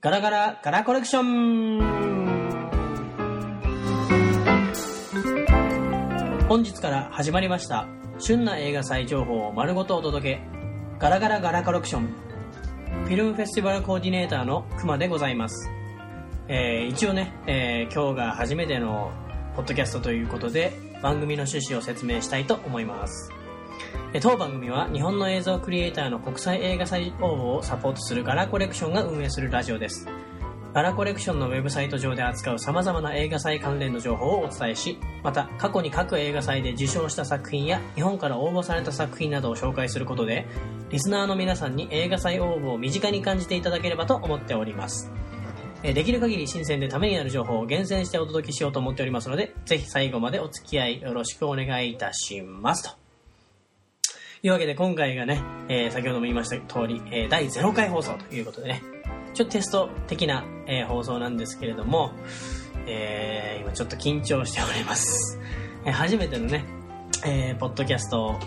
ガラガラガラコレクション。本日から始まりました旬な映画祭情報を丸ごとお届け。ガラガラガラコレクション。フィルムフェスティバルコーディネーターのくまでございます、えー一応ね、えー今日が初めてのポッドキャストということで番組の趣旨を説明したいと思います。当番組は日本の映像クリエイターの国際映画祭応募をサポートするガラコレクションが運営するラジオです。ガラコレクションのウェブサイト上で扱う様々な映画祭関連の情報をお伝えしまた過去に各映画祭で受賞した作品や日本から応募された作品などを紹介することでリスナーの皆さんに映画祭応募を身近に感じていただければと思っております。できる限り新鮮でためになる情報を厳選してお届けしようと思っておりますのでぜひ最後までお付き合いよろしくお願いいたしますと。というわけで今回がね、えー先ほども言いました通り、えー第0回放送ということでね、ちょっとテスト的な、えー放送なんですけれども、えー今ちょっと緊張しております。えー初めてのね、えーポッドキャスト、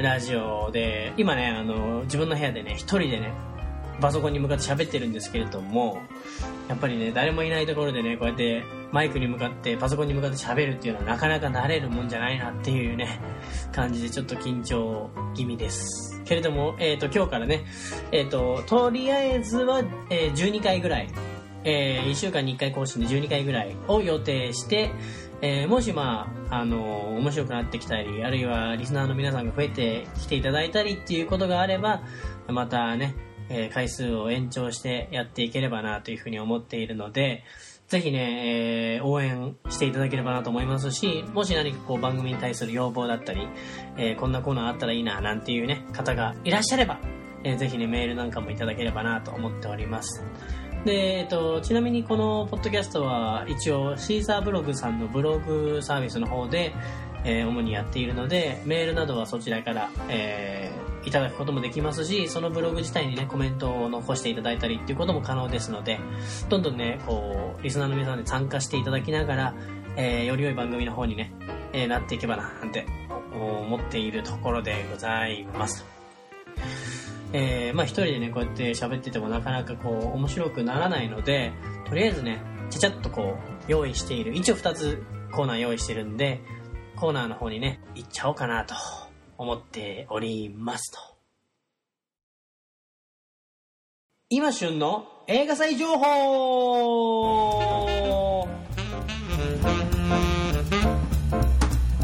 ラジオで、今ね、あの、自分の部屋でね、一人でね、パソコンに向かって喋ってるんですけれども、やっぱりね、誰もいないところでね、こうやってマイクに向かって、パソコンに向かって喋るっていうのはなかなか慣れるもんじゃないなっていうね、感じでちょっと緊張気味です。けれども、えっ、と、今日からね、えっ、と、とりあえずは、えー12回ぐらい、え1週間に1回更新で12回ぐらいを予定して、えーもしまあ、あの面白くなってきたり、あるいはリスナーの皆さんが増えてきていただいたりっていうことがあれば、またね、えー回数を延長してやっていければなというふうに思っているので、ぜひね、えー応援していただければなと思いますし、もし何かこう番組に対する要望だったり、えーこんなコーナーあったらいいななんていうね、方がいらっしゃれば、えーぜひね、メールなんかもいただければなと思っております。で、えっと、ちなみにこのポッドキャストは一応シーサーブログさんのブログサービスの方で、えー主にやっているので、メールなどはそちらから、えーいただくこともできますし、そのブログ自体にね、コメントを残していただいたりっていうことも可能ですので、どんどんね、こう、リスナーの皆さんで参加していただきながら、えーより良い番組の方にね、えーなっていけばな、なんて思っているところでございます。えーまあ一人でね、こうやって喋っててもなかなかこう、面白くならないので、とりあえずね、ちゃちゃっとこう、用意している、一応二つコーナー用意してるんで、コーナーの方にね、行っちゃおうかなと思っておりますと。今旬の映画祭情報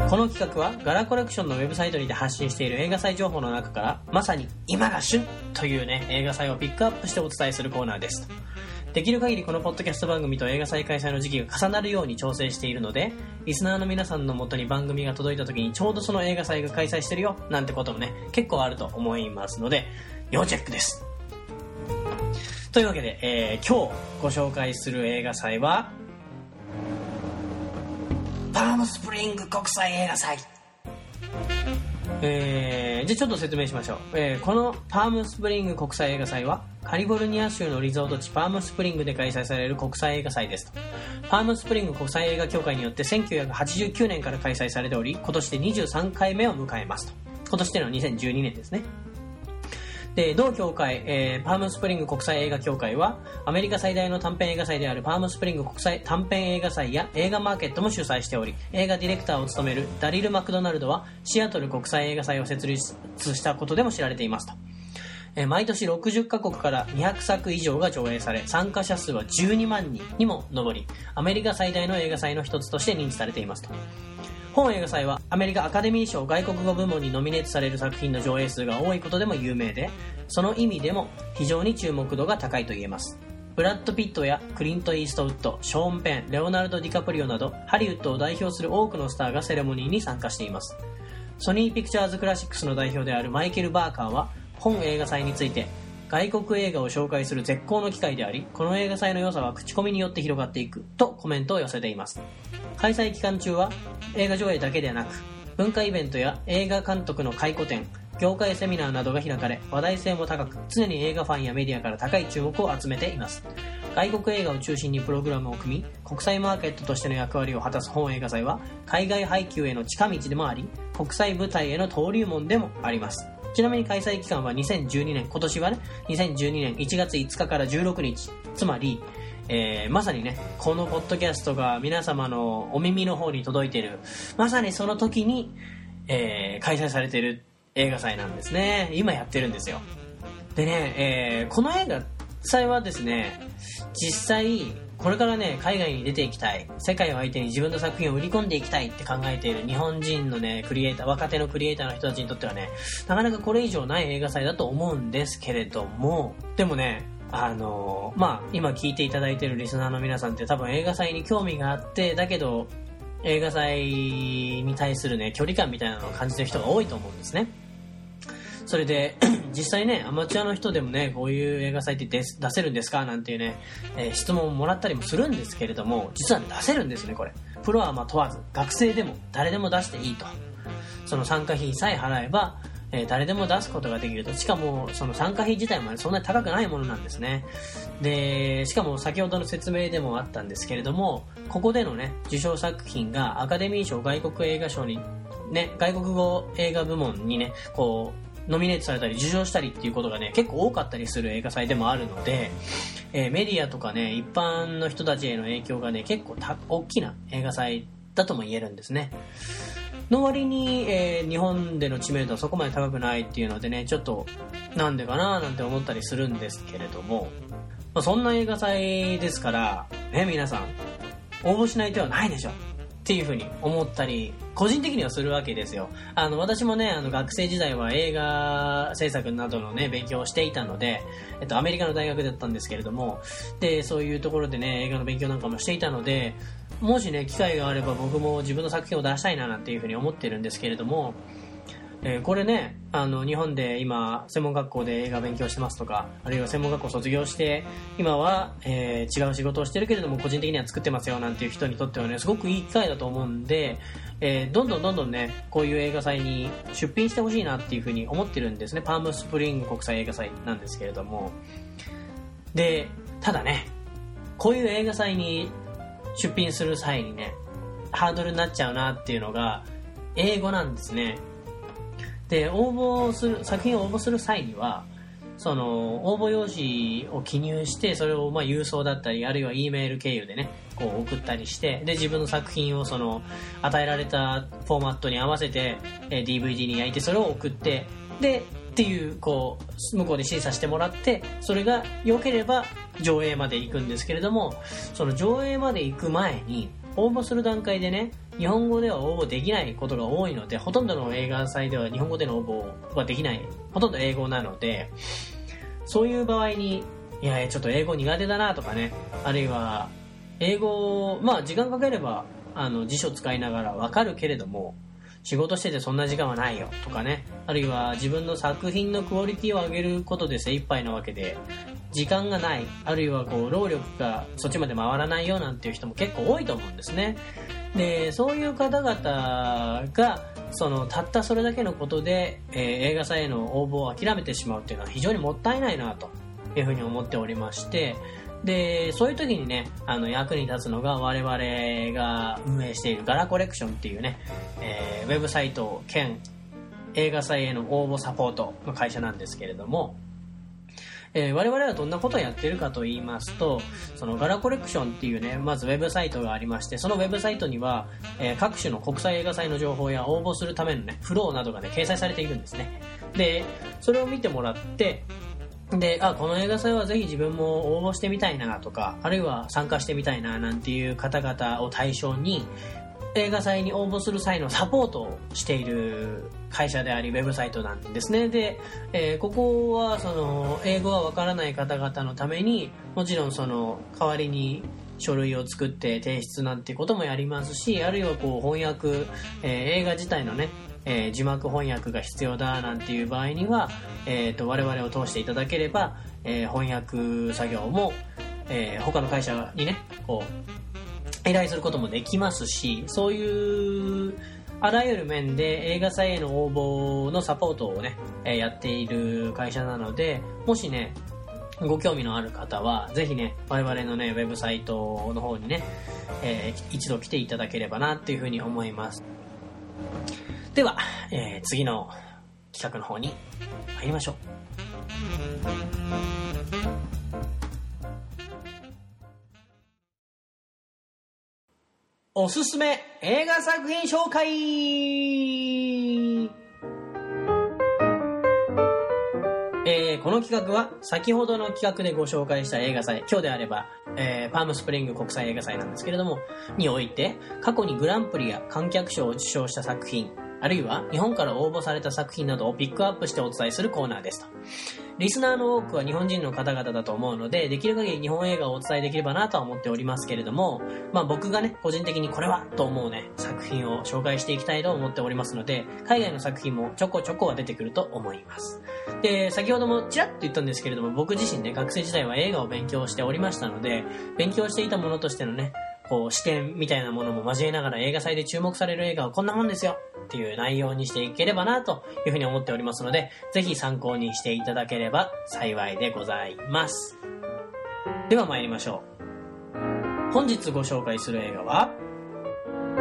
この企画はガラコレクションのウェブサイトにて発信している映画祭情報の中からまさに今が旬というね映画祭をピックアップしてお伝えするコーナーですできる限りこのポッドキャスト番組と映画祭開催の時期が重なるように調整しているのでリスナーの皆さんの元に番組が届いた時にちょうどその映画祭が開催してるよなんてこともね結構あると思いますので要チェックです。というわけで、えー今日ご紹介する映画祭はパームスプリング国際映画祭。えじゃあちょっと説明しましょう、えーこのパームスプリング国際映画祭はカリフォルニア州のリゾート地パームスプリングで開催される国際映画祭ですと。パームスプリング国際映画協会によって1989年から開催されており今年で23回目を迎えますと。今年でのは2012年ですね。で同協会、えーパームスプリング国際映画協会はアメリカ最大の短編映画祭であるパームスプリング国際短編映画祭や映画マーケットも主催しており映画ディレクターを務めるダリル・マクドナルドはシアトル国際映画祭を設立したことでも知られていますと。えー毎年60カ国から200作以上が上映され参加者数は12万人にも上りアメリカ最大の映画祭の一つとして認知されていますと。本映画祭はアメリカアカデミー賞外国語部門にノミネートされる作品の上映数が多いことでも有名でその意味でも非常に注目度が高いと言えます。ブラッド・ピットやクリント・イーストウッドショーン・ペンレオナルド・ディカプリオなどハリウッドを代表する多くのスターがセレモニーに参加しています。ソニー・ピクチャーズ・クラシックスの代表であるマイケル・バーカーは本映画祭について外国映画を紹介する絶好の機会でありこの映画祭の良さは口コミによって広がっていくとコメントを寄せています。開催期間中は映画上映だけではなく文化イベントや映画監督の回顧展業界セミナーなどが開かれ話題性も高く常に映画ファンやメディアから高い注目を集めています。外国映画を中心にプログラムを組み国際マーケットとしての役割を果たす本映画祭は海外配給への近道でもあり国際舞台への登竜門でもあります。ちなみに開催期間は2012年今年はね2012年1月5日から16日つまり、えー、まさにねこのポッドキャストが皆様のお耳の方に届いている。まさにその時に、えー、開催されている映画祭なんですね。今やってるんですよ。でね、えー、この映画祭はですね実際これからね海外に出ていきたい。世界を相手に自分の作品を売り込んでいきたいって考えている日本人のねクリエイター若手のクリエイターの人たちにとってはねなかなかこれ以上ない映画祭だと思うんですけれども。でもねあのまあ今聞いていただいているリスナーの皆さんって多分映画祭に興味があってだけど映画祭に対するね距離感みたいなのを感じてる人が多いと思うんですね。それで実際ねアマチュアの人でもねこういう映画祭って出せるんですか？なんていうね、えー、質問をもらったりもするんですけれども実は、出せるんですねこれプロはま問わず学生でも誰でも出していいとその参加費さえ払えばえ、誰でも出すことができると。しかも、その参加費自体もそんなに高くないものなんですね。で、しかも先ほどの説明でもあったんですけれども、ここでのね、受賞作品がアカデミー賞外国映画賞に、ね、外国語映画部門にね、こう、ノミネートされたり受賞したりっていうことがね、結構多かったりする映画祭でもあるので、えー、メディアとかね、一般の人たちへの影響がね、結構た大きな映画祭だとも言えるんですね。の割に、えー、日本での知名度はそこまで高くないっていうのでね、ちょっと、なんでかななんて思ったりするんですけれども、まあ、そんな映画祭ですから、ね、皆さん、応募しない手はないでしょっていうふうに思ったり、個人的にはするわけですよ。あの、私もね、あの、学生時代は映画制作などのね、勉強をしていたので、えっと、アメリカの大学だったんですけれども、で、そういうところでね、映画の勉強なんかもしていたので、もしね、機会があれば僕も自分の作品を出したいななんていうふうに思ってるんですけれども、えー、これね、あの、日本で今、専門学校で映画勉強してますとか、あるいは専門学校卒業して、今は、えー、違う仕事をしてるけれども、個人的には作ってますよなんていう人にとってはね、すごくいい機会だと思うんで、えー、どんどんどんどんね、こういう映画祭に出品してほしいなっていうふうに思ってるんですね。パームスプリング国際映画祭なんですけれども。で、ただね、こういう映画祭に出品する際にね、ハードルになっちゃうなっていうのが、英語なんですね。で、応募する、作品を応募する際には、その、応募用紙を記入して、それをまあ郵送だったり、あるいは E メール経由でね、こう送ったりして、で、自分の作品をその、与えられたフォーマットに合わせて、え DVD に焼いて、それを送って、で、っていう、こう、向こうで審査してもらって、それが良ければ上映まで行くんですけれども、その上映まで行く前に、応募する段階でね、日本語では応募できないことが多いので、ほとんどの映画祭では日本語での応募はできない。ほとんど英語なので、そういう場合に、いや、ちょっと英語苦手だなとかね、あるいは、英語、まあ時間かければ、あの、辞書使いながらわかるけれども、仕事しててそんな時間はないよとかね、あるいは自分の作品のクオリティを上げることで精一杯なわけで、時間がない、あるいはこう、労力がそっちまで回らないよなんていう人も結構多いと思うんですね。で、そういう方々が、その、たったそれだけのことで、えー、映画祭への応募を諦めてしまうっていうのは非常にもったいないなというふうに思っておりまして、で、そういう時にね、あの、役に立つのが我々が運営しているガラコレクションっていうね、えー、ウェブサイト兼映画祭への応募サポートの会社なんですけれども、えー、我々はどんなことをやってるかと言いますと、そのガラコレクションっていうね、まずウェブサイトがありまして、そのウェブサイトには、えー、各種の国際映画祭の情報や応募するためのね、フローなどがね、掲載されているんですね。で、それを見てもらって、で、あ、この映画祭はぜひ自分も応募してみたいなとか、あるいは参加してみたいななんていう方々を対象に、映画祭に応募する際のサポートをしている会社であり、ウェブサイトなんですね。で、えー、ここは、その、英語がわからない方々のために、もちろんその、代わりに書類を作って提出なんてこともやりますし、あるいはこう、翻訳、えー、映画自体のね、えー、字幕翻訳が必要だなんていう場合には、えーと、我々を通していただければ、えー、翻訳作業も、えー、他の会社にねこう依頼することもできますしそういうあらゆる面で映画祭への応募のサポートをね、えー、やっている会社なのでもしねご興味のある方は、ぜひね、我々のね、ウェブサイトの方にね、えー、一度来ていただければなっていうふうに思います。では、えー、次の企画の方に参りましょう。おすすめ映画作品紹介えー、この企画は先ほどの企画でご紹介した映画祭、今日であれば、えー、パームスプリング国際映画祭なんですけれども、において、過去にグランプリや観客賞を受賞した作品、あるいは日本から応募された作品などをピックアップしてお伝えするコーナーですと。リスナーの多くは日本人の方々だと思うので、できる限り日本映画をお伝えできればなとは思っておりますけれども、まあ僕がね、個人的にこれはと思うね、作品を紹介していきたいと思っておりますので、海外の作品もちょこちょこは出てくると思います。で、先ほどもちらっと言ったんですけれども、僕自身ね、学生時代は映画を勉強しておりましたので、勉強していたものとしてのね、こう視点みたいなものも交えながら映画祭で注目される映画はこんなもんですよっていう内容にしていければなというふうに思っておりますので、ぜひ参考にしていただければ幸いでございます。では参りましょう。本日ご紹介する映画は、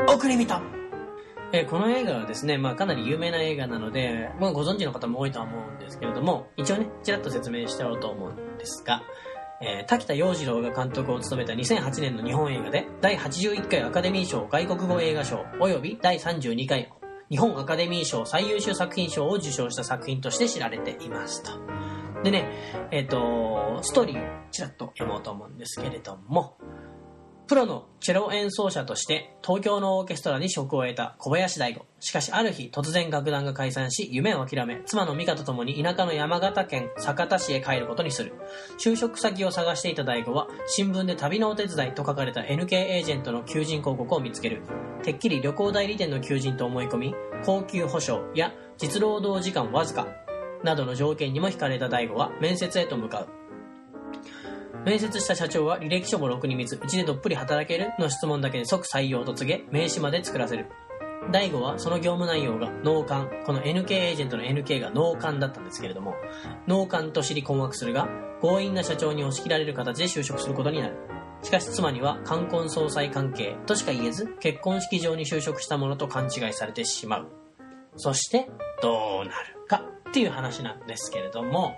送り人えこの映画はですね、まあ、かなり有名な映画なので、まあ、ご存知の方も多いとは思うんですけれども、一応ね、ちらっと説明しておうと思うんですが、えー、滝田洋次郎が監督を務めた2008年の日本映画で、第81回アカデミー賞外国語映画賞、及び第32回日本アカデミー賞最優秀作品賞を受賞した作品として知られていますと。でね、えっ、ー、と、ストーリーをちらっと読もうと思うんですけれども、プロのチェロ演奏者として東京のオーケストラに職を得た小林大吾。しかしある日突然楽団が解散し夢を諦め、妻の美香と共に田舎の山形県酒田市へ帰ることにする。就職先を探していた大吾は新聞で旅のお手伝いと書かれた NK エージェントの求人広告を見つける。てっきり旅行代理店の求人と思い込み、高級保証や実労働時間わずかなどの条件にも惹かれた大吾は面接へと向かう。面接した社長は履歴書もろくに見ず、うちでどっぷり働けるの質問だけで即採用と告げ、名刺まで作らせる。大悟はその業務内容が脳幹、この NK エージェントの NK が脳幹だったんですけれども、脳幹と知り困惑するが、強引な社長に押し切られる形で就職することになる。しかし妻には冠婚葬祭関係としか言えず、結婚式場に就職したものと勘違いされてしまう。そして、どうなるかっていう話なんですけれども、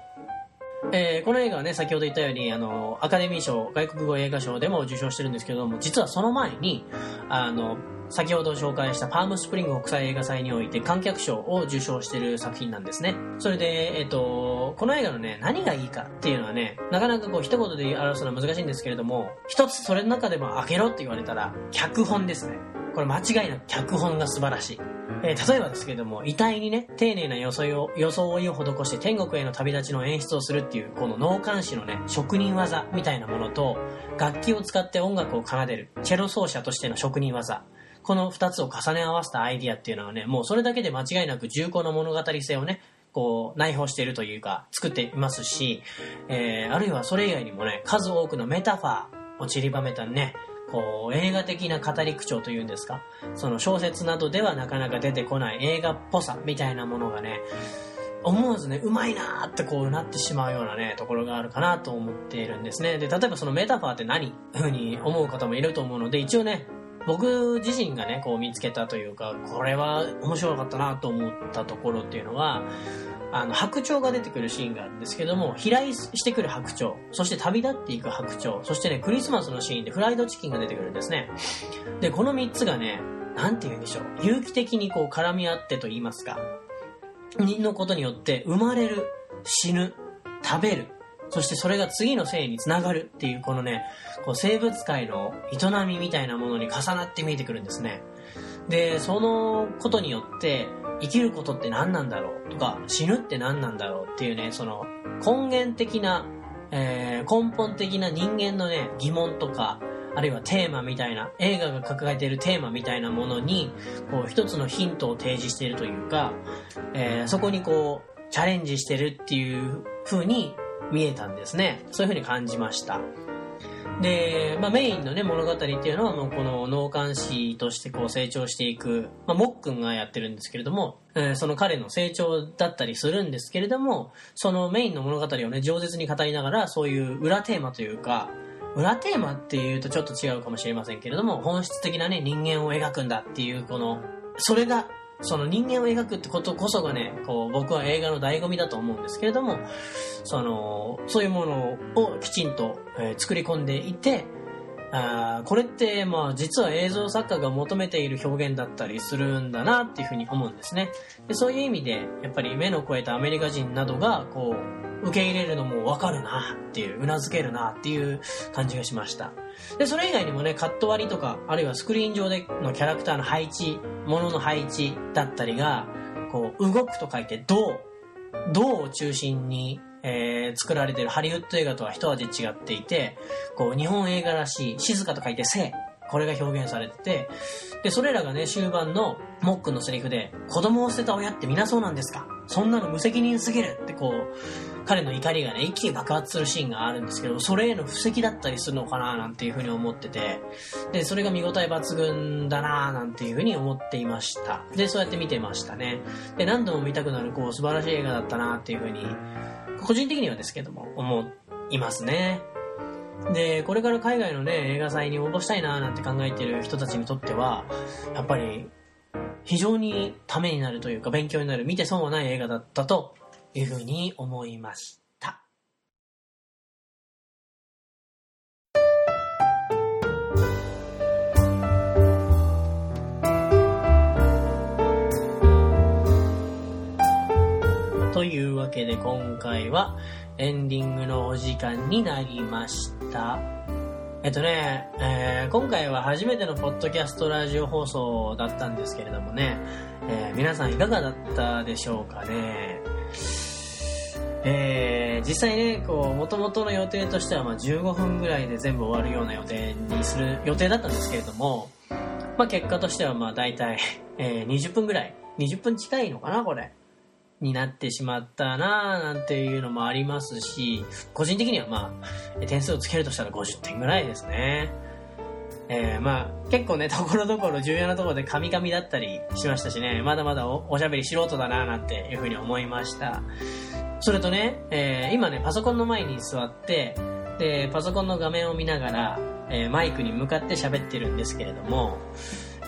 えー、この映画はね、先ほど言ったように、あの、アカデミー賞、外国語映画賞でも受賞してるんですけども、実はその前に、あの、先ほど紹介したパームスプリング国際映画祭において観客賞を受賞してる作品なんですね。それで、えっ、と、この映画のね、何がいいかっていうのはね、なかなかこう一言で表すのは難しいんですけれども、一つそれの中でも開けろって言われたら、脚本ですね。これ間違いなく脚本が素晴らしい。えー、例えばですけども、遺体にね、丁寧な装いを、装いを施して天国への旅立ちの演出をするっていう、この脳幹視のね、職人技みたいなものと、楽器を使って音楽を奏でる、チェロ奏者としての職人技。この二つを重ね合わせたアイディアっていうのはね、もうそれだけで間違いなく重厚な物語性をね、こう、内包しているというか、作っていますし、えー、あるいはそれ以外にもね、数多くのメタファーを散りばめたね、こう、映画的な語り口調というんですか、その小説などではなかなか出てこない映画っぽさみたいなものがね、思わずね、うまいなーってこうなってしまうようなね、ところがあるかなと思っているんですね。で、例えばそのメタファーって何？ふうに思う方もいると思うので、一応ね、僕自身がね、こう見つけたというか、これは面白かったなと思ったところっていうのは、あの、白鳥が出てくるシーンがあるんですけども、飛来してくる白鳥、そして旅立っていく白鳥、そしてね、クリスマスのシーンでフライドチキンが出てくるんですね。で、この3つがね、なんて言うんでしょう、有機的にこう絡み合ってと言いますか、のことによって生まれる、死ぬ、食べる、そしてそれが次の生につながるっていう、このね、こう生物界の営みみたいなものに重なって見えてくるんですね。で、そのことによって、生きることって何なんだろう？とか、死ぬって何なんだろうっていうね、その根源的な、えー、根本的な人間のね、疑問とか、あるいはテーマみたいな、映画が抱えているテーマみたいなものに、こう一つのヒントを提示しているというか、えー、そこにこう、チャレンジしてるっていう風に見えたんですね。そういう風に感じました。で、まあ、メインのね、物語っていうのは、もうこの脳幹視としてこう成長していく、まあ、もっくんがやってるんですけれども、えー、その彼の成長だったりするんですけれども、そのメインの物語をね、饒舌に語りながら、そういう裏テーマというか、裏テーマっていうとちょっと違うかもしれませんけれども、本質的なね、人間を描くんだっていう、この、それがその人間を描くってことこそがね、こう僕は映画の醍醐味だと思うんですけれども、その、そういうものをきちんと、えー、作り込んでいて、あこれってまあ実は映像作家が求めている表現だったりするんだなっていうふうに思うんですね。でそういう意味でやっぱり目の超えたアメリカ人などがこう受け入れるのもわかるなっていううなずけるなっていう感じがしました。でそれ以外にもねカット割りとかあるいはスクリーン上でのキャラクターの配置物の配置だったりがこう動くと書いて銅銅を中心にえー、作られてるハリウッド映画とは一味違っていて、こう、日本映画らしい、静かと書いて生。これが表現されてて、で、それらがね、終盤のモックのセリフで、子供を捨てた親って皆そうなんですか？そんなの無責任すぎるってこう、彼の怒りがね、一気に爆発するシーンがあるんですけど、それへの布石だったりするのかな？なんていうふうに思ってて、で、それが見応え抜群だななんていうふうに思っていました。で、そうやって見てましたね。で、何度も見たくなる、こう、素晴らしい映画だったなっていうふうに個人的にはですけども、思いますね。で、これから海外のね、映画祭に応募したいななんて考えてる人たちにとっては、やっぱり、非常にためになるというか、勉強になる、見て損はない映画だったというふうに思いましというわけで今回はエンディングのお時間になりました。えっとね、えー、今回は初めてのポッドキャストラジオ放送だったんですけれどもね、えー、皆さんいかがだったでしょうかね。えー、実際ね、こう、元々の予定としてはま15分ぐらいで全部終わるような予定にする予定だったんですけれども、まあ結果としてはまあ大体、えー、20分ぐらい、20分近いのかな、これ。になってしまったなぁなんていうのもありますし、個人的にはまあ、点数をつけるとしたら50点ぐらいですね。えー、まあ、結構ね、ところどころ重要なところでカミカミだったりしましたしね、まだまだおしゃべり素人だなぁなんていうふうに思いました。それとね、えー、今ね、パソコンの前に座って、で、パソコンの画面を見ながら、えー、マイクに向かって喋ってるんですけれども、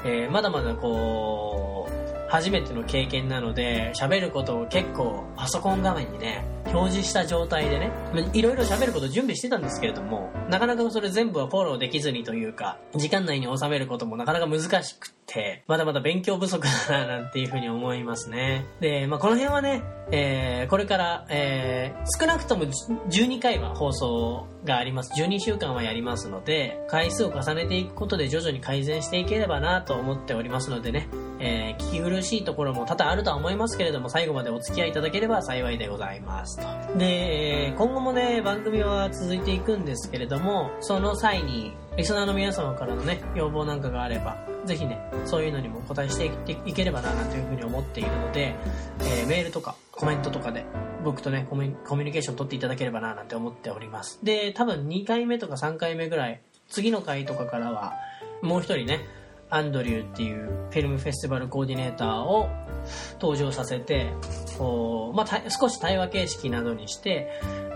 えー、まだまだこう、初めての経験なので、喋ることを結構パソコン画面にね、表示した状態でね、いろいろ喋ること準備してたんですけれども、なかなかそれ全部はフォローできずにというか、時間内に収めることもなかなか難しくて、まだまだ勉強不足だななんていうふうに思いますね。で、まあ、この辺はね、えー、これから、えー、少なくとも12回は放送があります。12週間はやりますので、回数を重ねていくことで徐々に改善していければなと思っておりますのでね、えー、聞き苦しいところも多々あるとは思いますけれども、最後までお付き合いいただければ幸いでございますと。で、今後もね、番組は続いていくんですけれども、その際に、リスナーの皆様からのね、要望なんかがあれば、ぜひね、そういうのにもお答えしていければな、なんていうふうに思っているので、えー、メールとかコメントとかで、僕とねコミュニケーション取っていただければな、なんて思っております。で、多分2回目とか3回目ぐらい、次の回とかからは、もう一人ね、アンドリューっていうフィルムフェスティバルコーディネーターを登場させて、こう、まあ、少し対話形式などにして、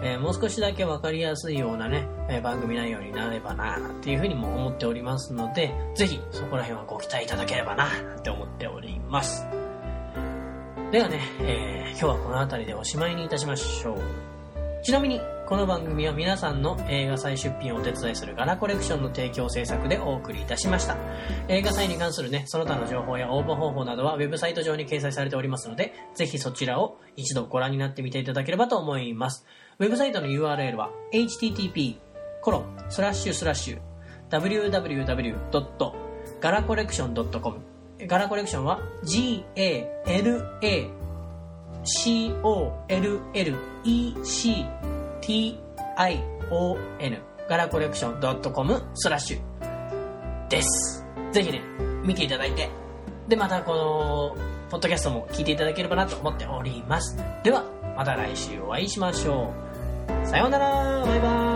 えー、もう少しだけわかりやすいようなね、えー、番組内容になればな、っていうふうにも思っておりますので、ぜひそこら辺はご期待いただければな、って思っております。ではね、えー、今日はこの辺りでおしまいにいたしましょう。ちなみに、この番組は皆さんの映画祭出品をお手伝いするガラコレクションの提供制作でお送りいたしました。映画祭に関するね、その他の情報や応募方法などはウェブサイト上に掲載されておりますので、ぜひそちらを一度ご覧になってみていただければと思います。ウェブサイトの URL は http コロンスラッシュスラッシュ www.galacollection.com ガラコレクションガラコレクションは G-A-L-A-C-O-L-L-E-C T-I-O-N ガラコレクション .com スラッシュです。ぜひね、見ていただいて、で、またこの、ポッドキャストも聞いていただければなと思っております。では、また来週お会いしましょう。さようならバイバイ